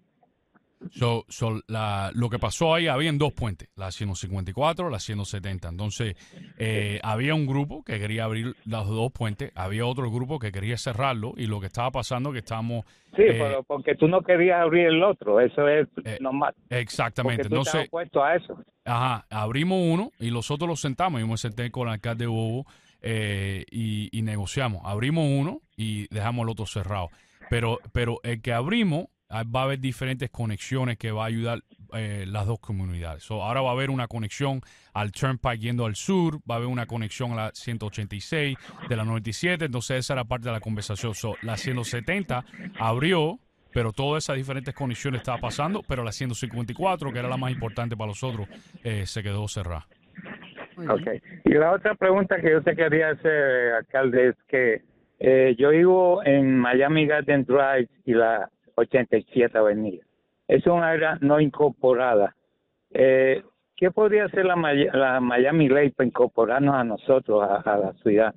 So, so, la, lo que pasó ahí, habían dos puentes, la 154, la 170. Entonces, eh, había un grupo que quería abrir los dos puentes, había otro grupo que quería cerrarlo, y lo que estaba pasando que estábamos... Sí, eh, pero porque tú no querías abrir el otro, eso es normal. Exactamente. Porque tú estás Entonces, opuesto a eso. Ajá, abrimos uno y los otros los sentamos. Yo me senté con el alcalde Bobo eh, y, y negociamos. Abrimos uno y dejamos el otro cerrado. Pero, pero el que abrimos va a haber diferentes conexiones que va a ayudar eh, las dos comunidades. So, ahora va a haber una conexión al Turnpike yendo al sur, va a haber una conexión a la 186 de la 97. Entonces esa era parte de la conversación. So, la 170 abrió pero todas esas diferentes conexiones estaban pasando, pero la 154, que era la más importante para nosotros, eh, se quedó cerrada. Okay. Y la otra pregunta que yo te quería hacer, alcalde, es que eh, yo vivo en Miami Garden Drive y la 87 Avenida. Es una área no incorporada. Eh, ¿Qué podría hacer la, la Miami Lake para incorporarnos a nosotros, a, la ciudad?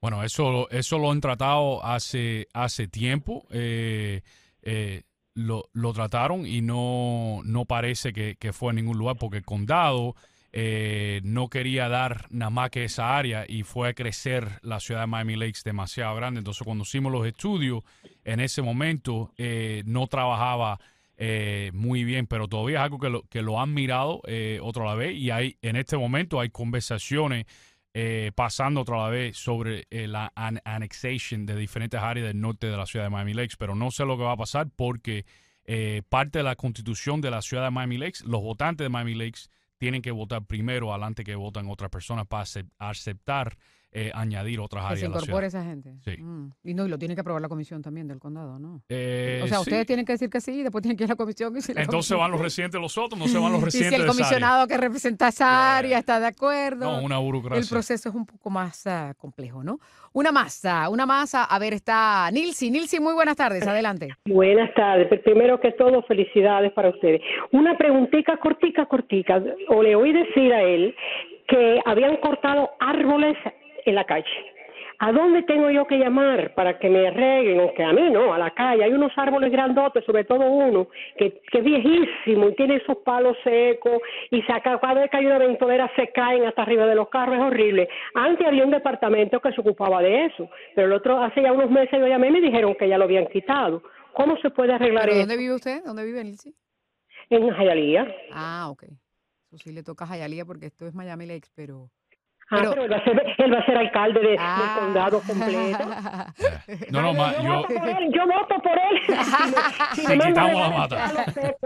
Bueno, eso, eso lo han tratado hace, hace tiempo. eh, eh, lo, lo trataron y no, no parece que, que fue a ningún lugar porque el condado eh, no quería dar nada más que esa área y fue a crecer la ciudad de Miami Lakes demasiado grande. Entonces, cuando hicimos los estudios, en ese momento eh, no trabajaba eh, muy bien, pero todavía es algo que lo, que lo han mirado eh, otra vez y hay en este momento hay conversaciones eh, pasando otra vez sobre la an- annexation de diferentes áreas del norte de la ciudad de Miami Lakes, pero no sé lo que va a pasar porque parte de la constitución de la ciudad de Miami Lakes. Los votantes de Miami Lakes tienen que votar primero adelante que votan otras personas para acep- aceptar eh, añadir otras Que áreas se a la incorpore esa gente. Sí. Mm. Y no, y lo tiene que aprobar la comisión también del condado, ¿no? Eh, o sea, sí. ustedes tienen que decir que sí y después tienen que ir a la comisión. Y si la Entonces comisión- van los residentes de los otros, no se van los Y residentes si el de esa área. comisionado que representa esa área está de acuerdo. No, una burocracia. El proceso es un poco más ah, complejo, ¿no? Una masa, una masa. A ver, está Nilsi. Nilsi, muy buenas tardes. Adelante. Buenas tardes. Pero Primero que todo, felicidades para ustedes. Una preguntita cortica, cortica. O le oí decir a él que habían cortado árboles en la calle. ¿A dónde tengo yo que llamar para que me arreglen? Aunque a mí no, a la calle. Hay unos árboles grandotes, sobre todo uno, que, que es viejísimo y tiene esos palos secos y se acaba, cada vez que hay una ventolera se caen hasta arriba de los carros, es horrible. Antes había un departamento que se ocupaba de eso, pero el otro, hace ya unos meses yo llamé y me dijeron que ya lo habían quitado. ¿Cómo se puede arreglar ¿Pero eso? dónde vive usted? ¿Dónde vive Nilsi? En Jayalía. Ah, ok. Eso sí le toca a Jayalía porque esto es Miami Lakes, pero... Ah, pero, él, va a ser, él va a ser alcalde de- Ah. del condado completo. No, no, ma- yo, yo, voto por él, yo voto por él. Si me- si Sí, me manda quitamos la a mata.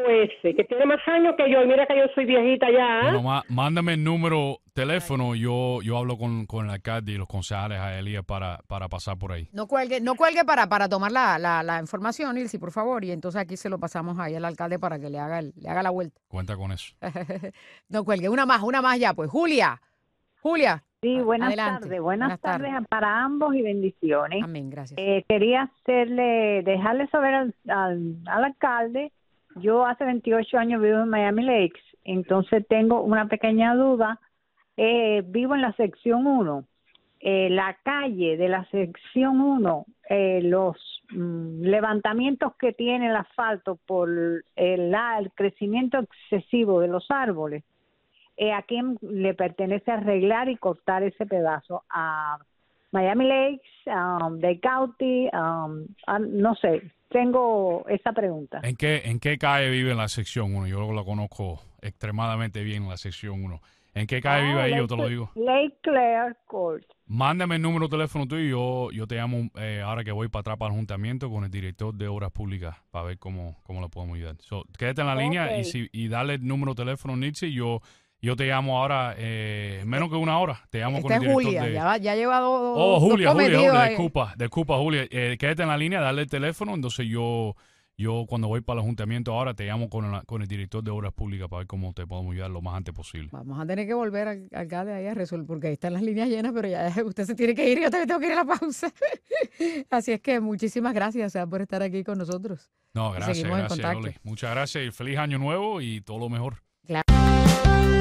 ese, que tiene más años que yo, y mira que yo soy viejita ya. ¿eh? bueno, ma- mándame el número teléfono, yo, yo hablo con, con el alcalde y los concejales a Elías para, para pasar por ahí. No cuelgue, no cuelgue para, para tomar la, la, la información, Nilsi, por favor. Y entonces aquí se lo pasamos ahí al alcalde para que le haga, el- le haga la vuelta. Cuenta con eso. no cuelgue. Una más, una más ya, pues. Julia. Julia. Sí, buenas Adelante. tardes. Buenas, Buenas tardes. tardes. para ambos y bendiciones. Amén, gracias. Eh, quería hacerle, dejarle saber al, al, al alcalde, yo hace 28 años vivo en Miami Lakes, entonces tengo una pequeña duda. Eh, vivo en la sección 1. Eh, la calle de la sección 1, eh, los mm, levantamientos que tiene el asfalto por el crecimiento excesivo de los árboles, eh, ¿a quién le pertenece arreglar y cortar ese pedazo? ¿A Miami Lakes, um, Dade County? um, a- no sé, tengo esa pregunta. ¿En qué, ¿En qué calle vive en la sección 1? Yo la conozco extremadamente bien la sección 1. ¿En qué calle vive Ah, ahí? Yo Lake- te lo digo. Lake Claire Court. Mándame el número de teléfono tuyo y yo, yo te llamo eh, ahora que voy para atrás para el juntamiento con el director de Obras Públicas para ver cómo, cómo le podemos ayudar. So, quédate en la línea y, si, y dale el número de teléfono, Nitsi, yo, yo te llamo ahora, eh, en menos que una hora, te llamo con Esta el es director Julia. de... Ya, va- ya lleva dos. Oh, dos Julia, Julia, cometidos Julia, ahí. disculpa, disculpa, Julia. Eh, quédate en la línea, dale el teléfono, entonces yo, yo cuando voy para el ayuntamiento ahora te llamo con, la- con el director de Obras Públicas para ver cómo te podemos ayudar lo más antes posible. Vamos a tener que volver al alcalde ahí a resolver, porque ahí están las líneas llenas, pero ya usted se tiene que ir y yo también tengo que ir a la pausa. Así es que muchísimas gracias o sea, por estar aquí con nosotros. No, gracias, seguimos en gracias, contacto. Loli. Muchas gracias y feliz año nuevo y todo lo mejor.